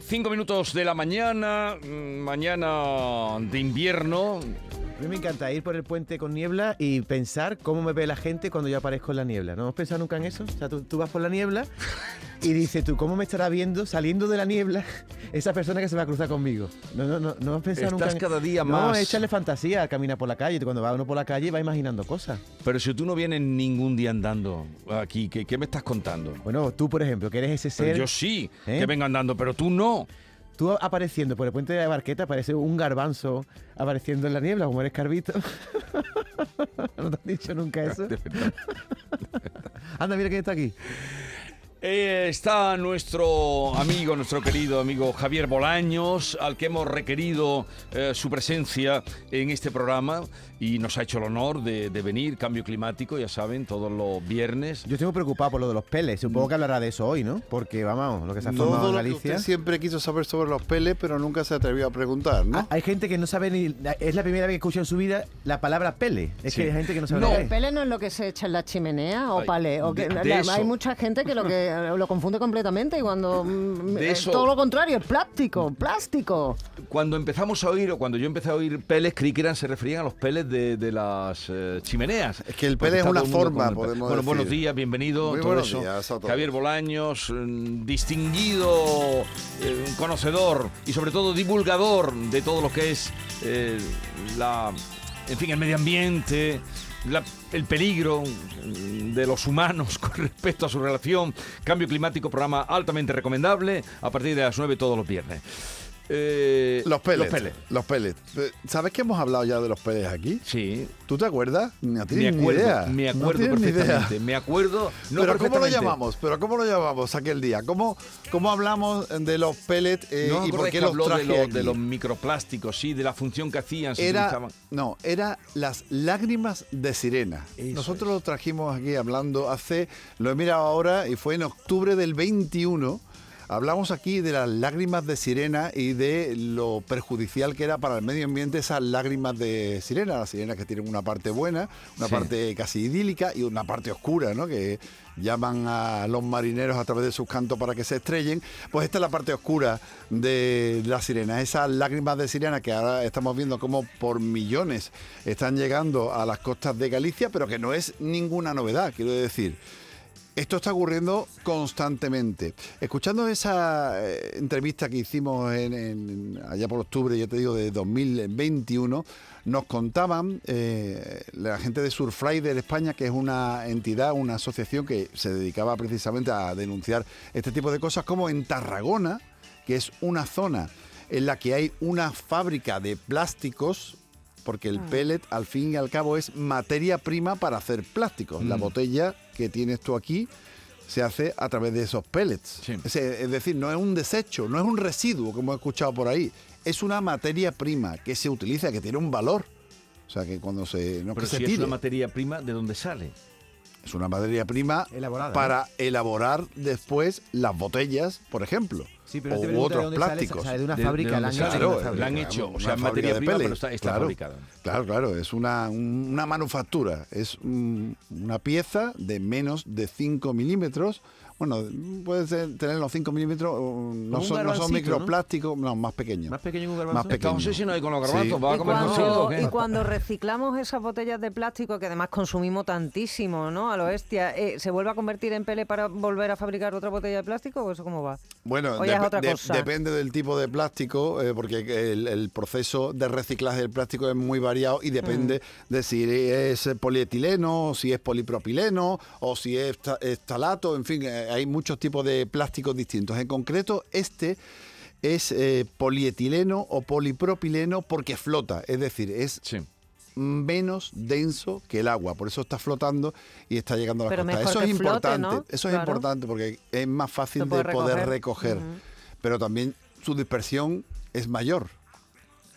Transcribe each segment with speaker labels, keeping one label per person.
Speaker 1: Cinco minutos de la mañana, mm, mañana de invierno.
Speaker 2: A mí me encanta ir por el puente con niebla y pensar cómo me ve la gente cuando yo aparezco en la niebla. ¿No has pensado nunca en eso? O sea, tú, vas por la niebla y dices tú, ¿cómo me estará viendo saliendo de la niebla esa persona que se va a cruzar conmigo? No, no, no, no has pensado
Speaker 1: nunca.
Speaker 2: En...
Speaker 1: cada día más.
Speaker 2: No, échale fantasía, camina por la calle. Cuando va uno por la calle va imaginando cosas.
Speaker 1: Pero si tú no vienes ningún día andando aquí, ¿qué, me estás contando?
Speaker 2: Bueno, tú, por ejemplo, que eres ese ser.
Speaker 1: yo sí, ¿eh? que vengo andando, pero tú no.
Speaker 2: Tú apareciendo por el puente de la barqueta parece un garbanzo apareciendo en la niebla, como eres carbito. ¿No te han dicho nunca eso? Anda, mira quién está aquí.
Speaker 1: Eh, está nuestro amigo, nuestro querido amigo Javier Bolaños, al que hemos requerido eh, su presencia en este programa y nos ha hecho el honor de, venir. Cambio climático, ya saben, todos los viernes.
Speaker 2: Yo estoy muy preocupado por lo de los peles. Supongo que hablará de eso hoy, ¿no? Porque, vamos, lo que se ha formado en Galicia.
Speaker 3: siempre quiso saber sobre los peles, pero nunca se atrevió a preguntar, ¿no? Ah,
Speaker 2: hay gente que no sabe ni. Es la primera vez que escucha en su vida la palabra pele. Es que hay gente que no sabe
Speaker 4: no,
Speaker 2: el
Speaker 4: pele no es lo que se echa en la chimenea o pale. O que, hay mucha gente que lo que lo confunde completamente y cuando mm, es todo lo contrario, es plástico, plástico.
Speaker 1: Cuando empezamos a oír, o cuando yo empecé a oír peles, creí que eran, se referían a los peles de, de las eh, chimeneas.
Speaker 3: Es que el pele es una forma, podemos
Speaker 1: Bueno, buenos días, bienvenido.
Speaker 3: Muy buenos días a
Speaker 1: Javier Bolaños, mm, distinguido eh, conocedor y sobre todo divulgador de todo lo que es eh, la, en fin, el medio ambiente, el peligro de los humanos con respecto a su relación, cambio climático, programa altamente recomendable a partir de las 9 todos los viernes.
Speaker 3: Eh, los pellets. Los pellets. Eh, ¿Sabes que hemos hablado ya de los pellets aquí?
Speaker 1: Sí.
Speaker 3: ¿Tú te acuerdas?
Speaker 1: me acuerdo, Me acuerdo perfectamente. Me acuerdo.
Speaker 3: Pero ¿cómo lo llamamos? Pero ¿cómo lo llamamos aquel día? ¿Cómo, cómo hablamos de los pellets
Speaker 1: eh, y por qué los traje de, de, los microplásticos, sí, de la función que hacían.
Speaker 3: era, no, era las lágrimas de sirena. Nosotros lo trajimos aquí hablando hace, lo he mirado ahora y fue en octubre del 21 Hablamos aquí de las lágrimas de sirena y de lo perjudicial que era para el medio ambiente esas lágrimas de sirena, las sirenas que tienen una parte buena, una parte casi idílica y una parte oscura, ¿no? Que llaman a los marineros a través de sus cantos para que se estrellen. Pues esta es la parte oscura de las sirenas, esas lágrimas de sirena que ahora estamos viendo como por millones están llegando a las costas de Galicia, pero que no es ninguna novedad, quiero decir. Esto está ocurriendo constantemente. Escuchando esa eh, entrevista que hicimos allá por octubre, ya te digo, de 2021, nos contaban eh, la gente de Surfrider España, que es una entidad, una asociación que se dedicaba precisamente a denunciar este tipo de cosas, como en Tarragona, que es una zona en la que hay una fábrica de plásticos porque el mm. pellet al fin y al cabo es materia prima para hacer plásticos. La mm. botella que tienes tú aquí se hace a través de esos pellets. Es, decir, no es un desecho, no es un residuo como he escuchado por ahí. Es una materia prima que se utiliza, que tiene un valor. O sea, que cuando se...
Speaker 1: No Pero si es una materia prima, ¿de dónde sale?
Speaker 3: Es una materia prima para elaborar después las botellas, por ejemplo. Sí, pero u otros plásticos.
Speaker 2: Sale, de una fábrica, la,
Speaker 1: han hecho, o sea, materia prima, pero está, está claro, fabricada.
Speaker 3: Claro, claro, es una, una manufactura, es una pieza de menos de 5 milímetros bueno, puede tener los 5 milímetros, no son, no son microplásticos, ¿no? más pequeños.
Speaker 2: Más pequeño que un garbanzo.
Speaker 1: Más pequeño. No sé si no hay con los garbanzos,
Speaker 4: va a comer cuando, Y cuando reciclamos esas botellas de plástico, que además consumimos tantísimo, ¿no? A lo bestia, eh, ¿se vuelve a convertir en pele para volver a fabricar otra botella de plástico o eso cómo va?
Speaker 3: Bueno, depende del tipo de plástico, eh, porque el, proceso de reciclaje del plástico es muy variado y depende mm. de si es polietileno, si es polipropileno o si es, es talato, en fin, eh, hay muchos tipos de plásticos distintos. En concreto, este es eh, polietileno o polipropileno porque flota, es decir, es menos denso que el agua, por eso está flotando y está llegando a la
Speaker 4: Pero
Speaker 3: costa.
Speaker 4: mejor
Speaker 3: Eso es
Speaker 4: flote,
Speaker 3: importante,
Speaker 4: ¿no?
Speaker 3: eso es
Speaker 4: Claro.
Speaker 3: importante porque es más fácil de poder
Speaker 4: recoger.
Speaker 3: pero también su dispersión es mayor.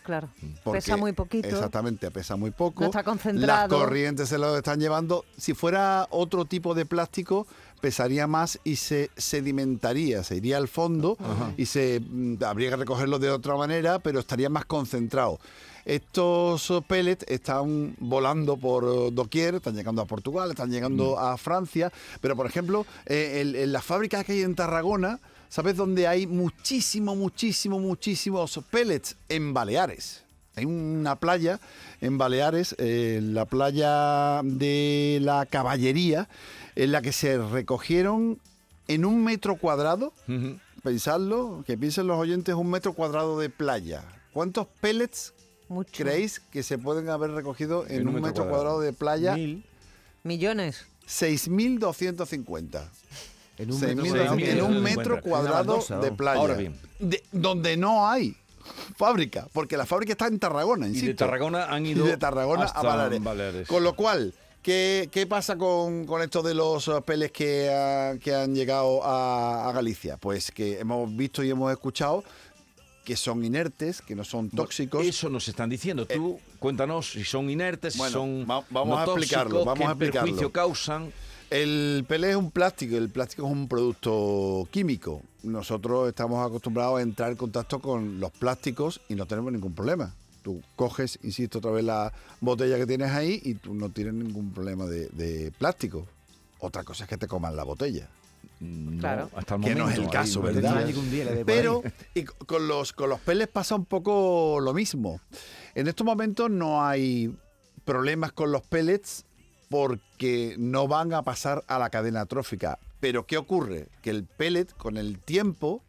Speaker 4: Claro.
Speaker 3: porque-
Speaker 4: Pesa muy poquito.
Speaker 3: Exactamente, pesa muy poco.
Speaker 4: No está
Speaker 3: Las
Speaker 4: concentrado.
Speaker 3: corrientes se lo están llevando. Si fuera otro tipo de plástico, pesaría más y se sedimentaría, se iría al fondo y se mm, habría que recogerlo de otra manera, pero estaría más concentrado. Estos eh, pellets están volando por eh, doquier, están llegando a Portugal, están llegando a Francia, pero por ejemplo, eh, en, en la fábrica que hay en Tarragona, ¿sabes dónde hay muchísimo, muchísimo, muchísimos pellets? En Baleares. Hay una playa en Baleares, eh, la playa de la Caballería, en la que se recogieron en un metro cuadrado,
Speaker 1: Ujú.
Speaker 3: pensadlo, que piensen los oyentes, un metro cuadrado de playa. ¿Cuántos pellets
Speaker 4: Mucho.
Speaker 3: creéis que se pueden haber recogido en, un, metro, cuadrado.
Speaker 1: cuadrado
Speaker 3: de playa?
Speaker 2: Mil.
Speaker 4: Millones.
Speaker 3: 6.250.
Speaker 2: En un
Speaker 3: 6.000
Speaker 2: metro
Speaker 3: en un metro cuadrado de playa.
Speaker 1: Ahora bien.
Speaker 3: De- donde no hay fábrica, porque la fábrica está en Tarragona,
Speaker 1: Y
Speaker 3: insisto.
Speaker 1: de Tarragona han
Speaker 3: Y
Speaker 1: ido
Speaker 3: de Tarragona
Speaker 1: hasta
Speaker 3: a Baleares.
Speaker 1: Baleares.
Speaker 3: Con lo cual, ¿qué, qué pasa con, con esto de los eh, peles que, que han llegado a, a Galicia? Pues que hemos visto y hemos escuchado que son inertes, que no son tóxicos.
Speaker 1: Eso nos están diciendo. Tú cuéntanos si son inertes, si
Speaker 3: Bueno,
Speaker 1: son
Speaker 3: va- vamos
Speaker 1: no
Speaker 3: a explicarlo,
Speaker 1: tóxicos,
Speaker 3: vamos
Speaker 1: qué
Speaker 3: a explicarlo.
Speaker 1: perjuicio causan.
Speaker 3: El pelé es un plástico, el plástico es un producto químico. Nosotros estamos acostumbrados a entrar en contacto con los plásticos y no tenemos ningún problema. Tú coges, insisto, otra vez la botella que tienes ahí y tú no tienes ningún problema de, de plástico. Otra cosa es que te coman la botella.
Speaker 1: No,
Speaker 4: Claro.
Speaker 1: hasta el
Speaker 3: Que no es el caso, ¿verdad?
Speaker 2: día
Speaker 3: Pero y con los, con los peles pasa un poco lo mismo. En estos momentos no hay problemas con los pellets porque no van a pasar a la cadena trófica. Pero ¿qué ocurre? Que el pellet con el tiempo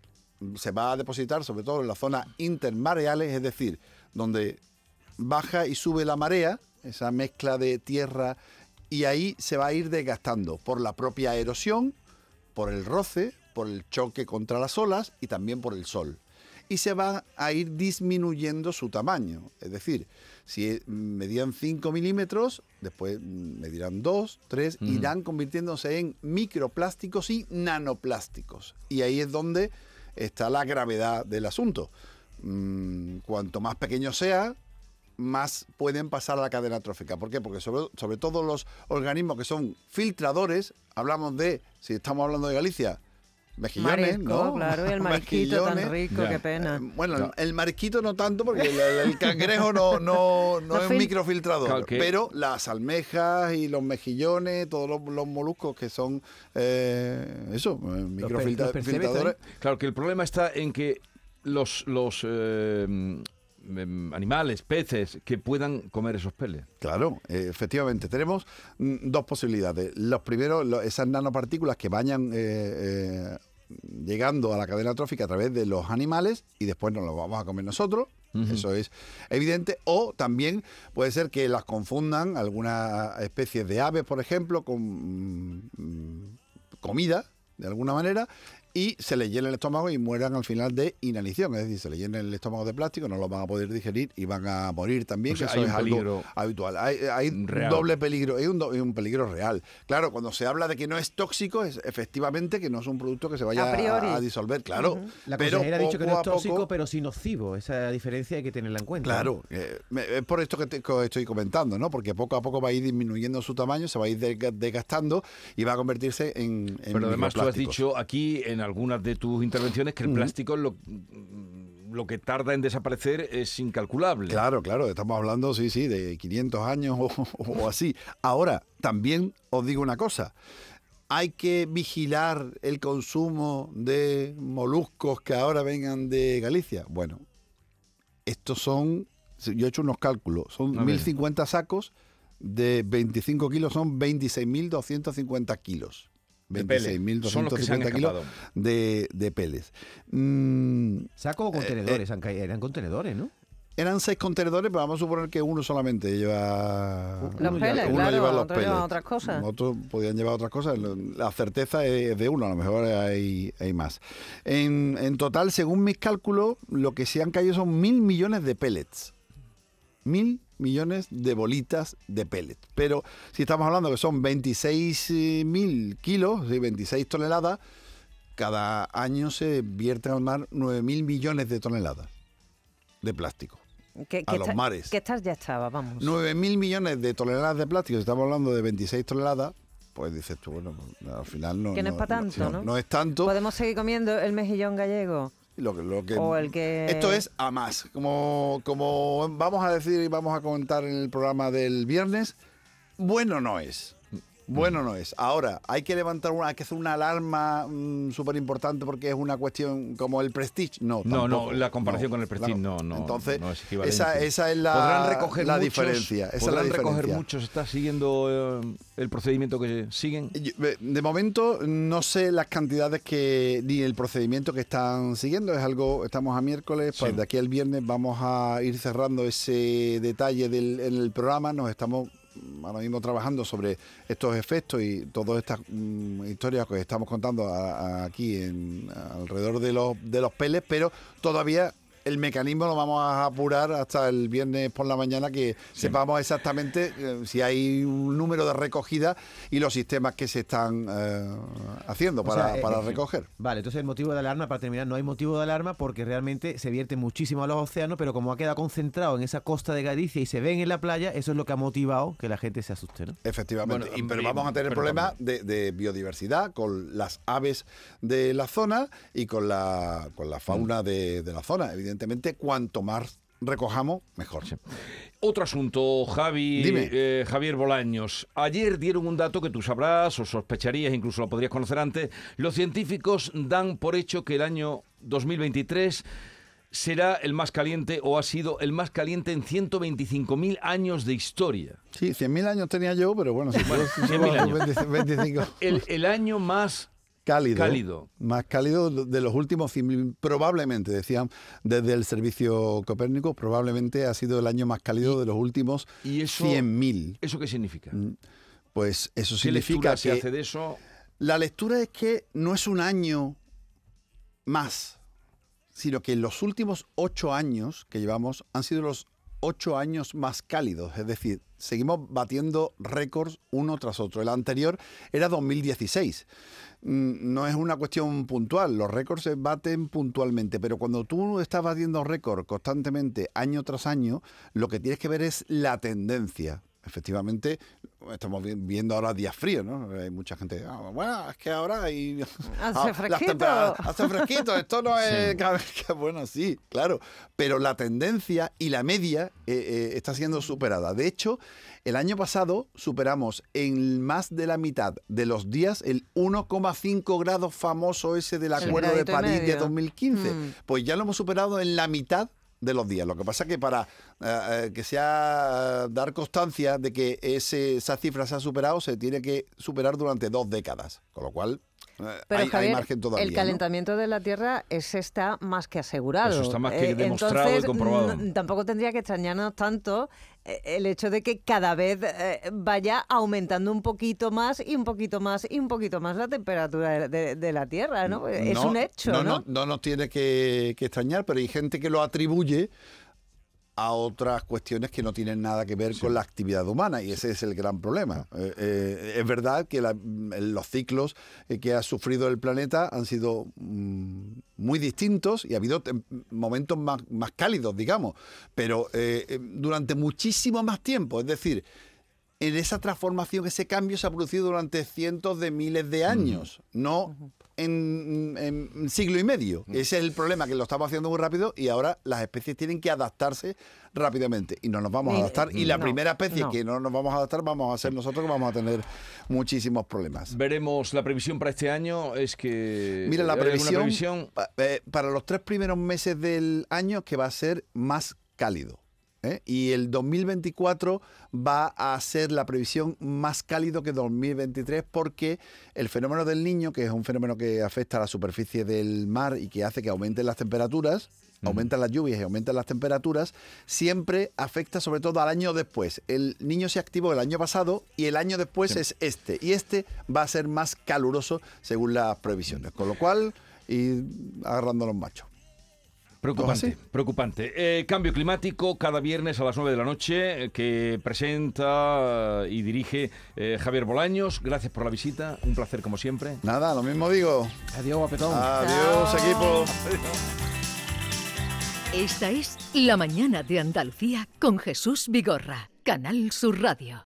Speaker 3: se va a depositar sobre todo en la zona intermareales, es decir, donde baja y sube la marea, esa mezcla de tierra, y ahí se va a ir desgastando por la propia erosión, por el roce, por el choque contra las olas y también por el sol. Y se va a ir disminuyendo su tamaño. Es decir, si medían 5 milímetros, después medirán 2, 3, irán convirtiéndose en microplásticos y nanoplásticos. Y ahí es donde está la gravedad del asunto. Mm, cuanto más pequeño sea, más pueden pasar a la cadena trófica. ¿Por qué? Porque sobre, sobre todo los organismos que son filtradores, hablamos de, si estamos hablando de Galicia, mejillones,
Speaker 4: Marisco,
Speaker 3: ¿no?
Speaker 4: claro, y el marisquito tan rico, qué pena.
Speaker 3: Eh, Bueno, el- el marisquito no tanto porque el, cangrejo no, no, no es
Speaker 4: fil-
Speaker 3: microfiltrador, pero las almejas y los mejillones, todos los, los moluscos que son eh, eso, eh, microfiltradores.
Speaker 1: Claro que el problema está en que los, los eh, mm, animales, peces, que puedan comer esos peles.
Speaker 3: Claro, eh, efectivamente. Tenemos mm, dos posibilidades. Los primeros, lo- esas nanopartículas que eh, eh, llegando a la cadena trófica a través de los animales y después nos los vamos a comer nosotros. Eso es evidente. O también puede ser que las confundan algunas especies de aves, por ejemplo, con mm, comida, de alguna manera, y se les llena el estómago y mueran al final de inanición. Es decir, se les llena el estómago de plástico, no lo van a poder digerir y van a morir también.
Speaker 1: O sea,
Speaker 3: que
Speaker 1: hay
Speaker 3: eso
Speaker 1: un
Speaker 3: es algo habitual. Hay, hay
Speaker 1: real.
Speaker 3: doble peligro, hay un, do- hay un peligro real. Claro, cuando se habla de que no es tóxico, es efectivamente que no es un producto que se vaya
Speaker 4: A priori.
Speaker 3: a, disolver, claro.
Speaker 2: La
Speaker 3: pero
Speaker 2: consejera ha dicho que no
Speaker 3: poco
Speaker 2: es
Speaker 3: a
Speaker 2: tóxico,
Speaker 3: poco-
Speaker 2: pero sí nocivo. Esa diferencia hay que tenerla en cuenta.
Speaker 3: Claro, eh, me- es por esto que, te- que estoy comentando, ¿no? Porque poco a poco va a ir disminuyendo su tamaño, se va a ir desga- desgastando y va a convertirse en, en
Speaker 1: Pero además tú has dicho aquí en algunas de tus intervenciones que el plástico lo, lo que tarda en desaparecer es incalculable.
Speaker 3: Claro, claro, estamos hablando, sí, sí, de 500 años o, o así. Ahora, también os digo una cosa. Hay que vigilar el consumo de moluscos que ahora vengan de Galicia. Bueno, estos son, yo he hecho unos cálculos, son
Speaker 1: A ver.
Speaker 3: 1.050 sacos de 25 kilos, son 26.250 kilos.
Speaker 1: De pele. Son los que se han
Speaker 3: 26.250 kilos de, de peles. Mm,
Speaker 2: Saco o contenedores, han caído- eran contenedores, ¿no?
Speaker 3: eran seis contenedores, pero vamos a suponer que uno solamente lleva.
Speaker 4: Los
Speaker 3: uno
Speaker 4: peles,
Speaker 3: uno
Speaker 4: claro,
Speaker 3: lleva los
Speaker 4: otros llevan
Speaker 3: pellets.
Speaker 4: otras cosas.
Speaker 3: Otros podían llevar otras cosas. La certeza es de uno, a lo mejor hay, hay más. En, en total, según mis cálculos, lo que se han caído son mil millones de pellets. Mil millones de bolitas de pellets. Pero si estamos hablando que son 26.000 kilos, 26 toneladas, cada año se vierten al mar 9.000 millones de toneladas de plástico.
Speaker 4: Que,
Speaker 3: a
Speaker 4: que
Speaker 3: los mares.
Speaker 4: Que estas ya estaba, vamos.
Speaker 3: 9.000 millones de toneladas de plástico, si estamos hablando de 26 toneladas, pues dices tú, bueno, pues, al final no,
Speaker 4: Que no es pa' tanto, ¿no?
Speaker 3: no es tanto.
Speaker 4: ¿Podemos seguir comiendo el mejillón gallego?
Speaker 3: Lo que, lo que-
Speaker 4: O el que-
Speaker 3: Esto es a más. Como, como vamos a decir y vamos a comentar en el programa del viernes, bueno no es. Bueno no es. Ahora, hay que levantar una, hay que hacer una alarma súper importante porque es una cuestión como el Prestige. No,
Speaker 1: No, no, la comparación
Speaker 3: No,
Speaker 1: con el Prestige
Speaker 3: claro.
Speaker 1: no, no.
Speaker 3: Entonces,
Speaker 1: no es equivalente.
Speaker 3: esa, esa es la,
Speaker 1: podrán recoger
Speaker 3: la
Speaker 1: muchos,
Speaker 3: diferencia. Esa es la
Speaker 1: podrán recoger
Speaker 3: diferencia.
Speaker 1: muchos. ¿Está siguiendo eh, el procedimiento que siguen?
Speaker 3: De momento no sé las cantidades que ni el procedimiento que están siguiendo. Es algo, estamos a miércoles,
Speaker 1: Sí.
Speaker 3: pues de aquí al viernes vamos a ir cerrando ese detalle del, en el programa. Nos estamos ahora mismo trabajando sobre estos efectos y todas estas mm, historias que estamos contando aquí en, alrededor de los, de los peles, pero todavía el mecanismo lo vamos a apurar hasta el viernes por la mañana que sepamos exactamente eh, si hay un número de recogida y los sistemas que se están eh, haciendo para,
Speaker 2: sea, eh,
Speaker 3: para
Speaker 2: eh,
Speaker 3: recoger.
Speaker 2: Vale, entonces el motivo de alarma, para terminar, no hay motivo de alarma porque realmente se vierte muchísimo a los océanos, pero como ha quedado concentrado en esa costa de Galicia y se ven en la playa, eso es lo que ha motivado que la gente se asuste, ¿no?
Speaker 3: Efectivamente,
Speaker 1: Bueno,
Speaker 3: Y- pero
Speaker 1: y-
Speaker 3: vamos a tener problemas de, de biodiversidad con las aves de la zona y con la, con la
Speaker 1: Mm.
Speaker 3: fauna de, de la zona. Evidentemente, cuanto más recojamos, mejor.
Speaker 1: Otro asunto, Javi, eh, Javier Bolaños. Ayer dieron un dato que tú sabrás o sospecharías, incluso lo podrías conocer antes. Los científicos dan por hecho que el año 2023 será el más caliente o ha sido el más caliente en 125.000 años de historia.
Speaker 3: Sí, 100.000 años tenía yo, pero bueno, si puedo-
Speaker 1: 100.000 años.
Speaker 3: 25, 25.
Speaker 1: El, el año más
Speaker 3: cálido,
Speaker 1: Cálido.
Speaker 3: Más cálido de los últimos 100.000, probablemente, decían desde el servicio Copérnico, probablemente ha sido el año más cálido de los últimos
Speaker 1: y eso
Speaker 3: 100.000.
Speaker 1: ¿Eso qué significa?
Speaker 3: Pues eso
Speaker 1: ¿Qué
Speaker 3: significa
Speaker 1: se
Speaker 3: que
Speaker 1: hace de eso?
Speaker 3: la lectura es que no es un año más, sino que los últimos ocho años que llevamos han sido los ocho años más cálidos. Es decir, seguimos batiendo récords uno tras otro. El anterior era 2016. Mm, No es una cuestión puntual, los récords se baten puntualmente, pero cuando tú estás batiendo récords constantemente, año tras año, lo que tienes que ver es la tendencia. Efectivamente, estamos vi- viendo ahora días fríos, ¿no? Hay mucha gente, "Ah, bueno, es que ahora hay...
Speaker 4: Hace
Speaker 3: las
Speaker 4: fresquito".
Speaker 3: Hace fresquito, esto no es... Bueno, sí, claro, pero la tendencia y la media eh, eh, está siendo superada. De hecho, el año pasado superamos en más de la mitad de los días el 1,5 grados famoso ese del
Speaker 4: El
Speaker 3: Acuerdo de París de
Speaker 4: medio.
Speaker 3: 2015.
Speaker 4: Mm.
Speaker 3: Pues ya lo hemos superado en la mitad de los días. Lo que pasa es que para eh, eh, que sea eh, dar constancia de que ese, esa cifra se ha superado, se tiene que superar durante dos décadas. Con lo cual,
Speaker 4: Pero
Speaker 3: hay, hay
Speaker 4: Javier,
Speaker 3: margen todavía.
Speaker 4: el
Speaker 3: ¿no?
Speaker 4: calentamiento de la Tierra ese está más que asegurado.
Speaker 1: Eso está más que
Speaker 4: Eh,
Speaker 1: demostrado y
Speaker 4: entonces,
Speaker 1: comprobado.
Speaker 4: n- tampoco tendría que extrañarnos tanto eh, el hecho de que cada vez eh, vaya aumentando un poquito más y un poquito más y un poquito más la temperatura de, de- de la Tierra, ¿no? Es un hecho,
Speaker 3: no,
Speaker 4: ¿no?
Speaker 3: no, no nos tiene que, que extrañar, pero hay gente que lo atribuye a otras cuestiones que no tienen nada que ver con la actividad humana y ese es el gran problema. Eh, eh, es verdad que la- los ciclos eh, que ha sufrido el planeta han sido mm, muy distintos y ha habido momentos más, más cálidos, digamos, pero eh, durante muchísimo más tiempo, es decir, en esa transformación, ese cambio se ha producido durante cientos de miles de años, no en, en siglo y medio. Ese es el problema, que lo estamos haciendo muy rápido y ahora las especies tienen que adaptarse rápidamente y no nos vamos a adaptar. Y la
Speaker 4: no,
Speaker 3: primera especie
Speaker 4: no.
Speaker 3: que no nos vamos a adaptar vamos a ser nosotros que vamos a tener muchísimos problemas.
Speaker 1: Veremos la previsión para este año. Es que.
Speaker 3: Mira, la
Speaker 1: ¿hay alguna
Speaker 3: previsión,
Speaker 1: previsión?
Speaker 3: pa- eh, para los tres primeros meses del año que va a ser más cálido. ¿Eh? Y el 2024 va a ser la previsión más cálido que 2023 porque el fenómeno del niño, que es un fenómeno que afecta a la superficie del mar y que hace que aumenten las temperaturas, aumentan las lluvias y aumentan las temperaturas, siempre afecta sobre todo al año después. El niño se activó el año pasado y el año después es este. Y este va a ser más caluroso según las previsiones. Con lo cual, y agarrando los machos.
Speaker 1: Preocupante,
Speaker 3: así?
Speaker 1: preocupante. Eh, cambio climático cada viernes a las 9 de la noche eh, que presenta y dirige eh, Javier Bolaños. Gracias por la visita, un placer como siempre.
Speaker 3: Nada, lo mismo digo.
Speaker 2: Adiós, guapetón.
Speaker 3: Adiós,
Speaker 4: Chao.
Speaker 3: equipo.
Speaker 5: Esta es La Mañana de Andalucía con Jesús Vigorra, Canal Sur Radio.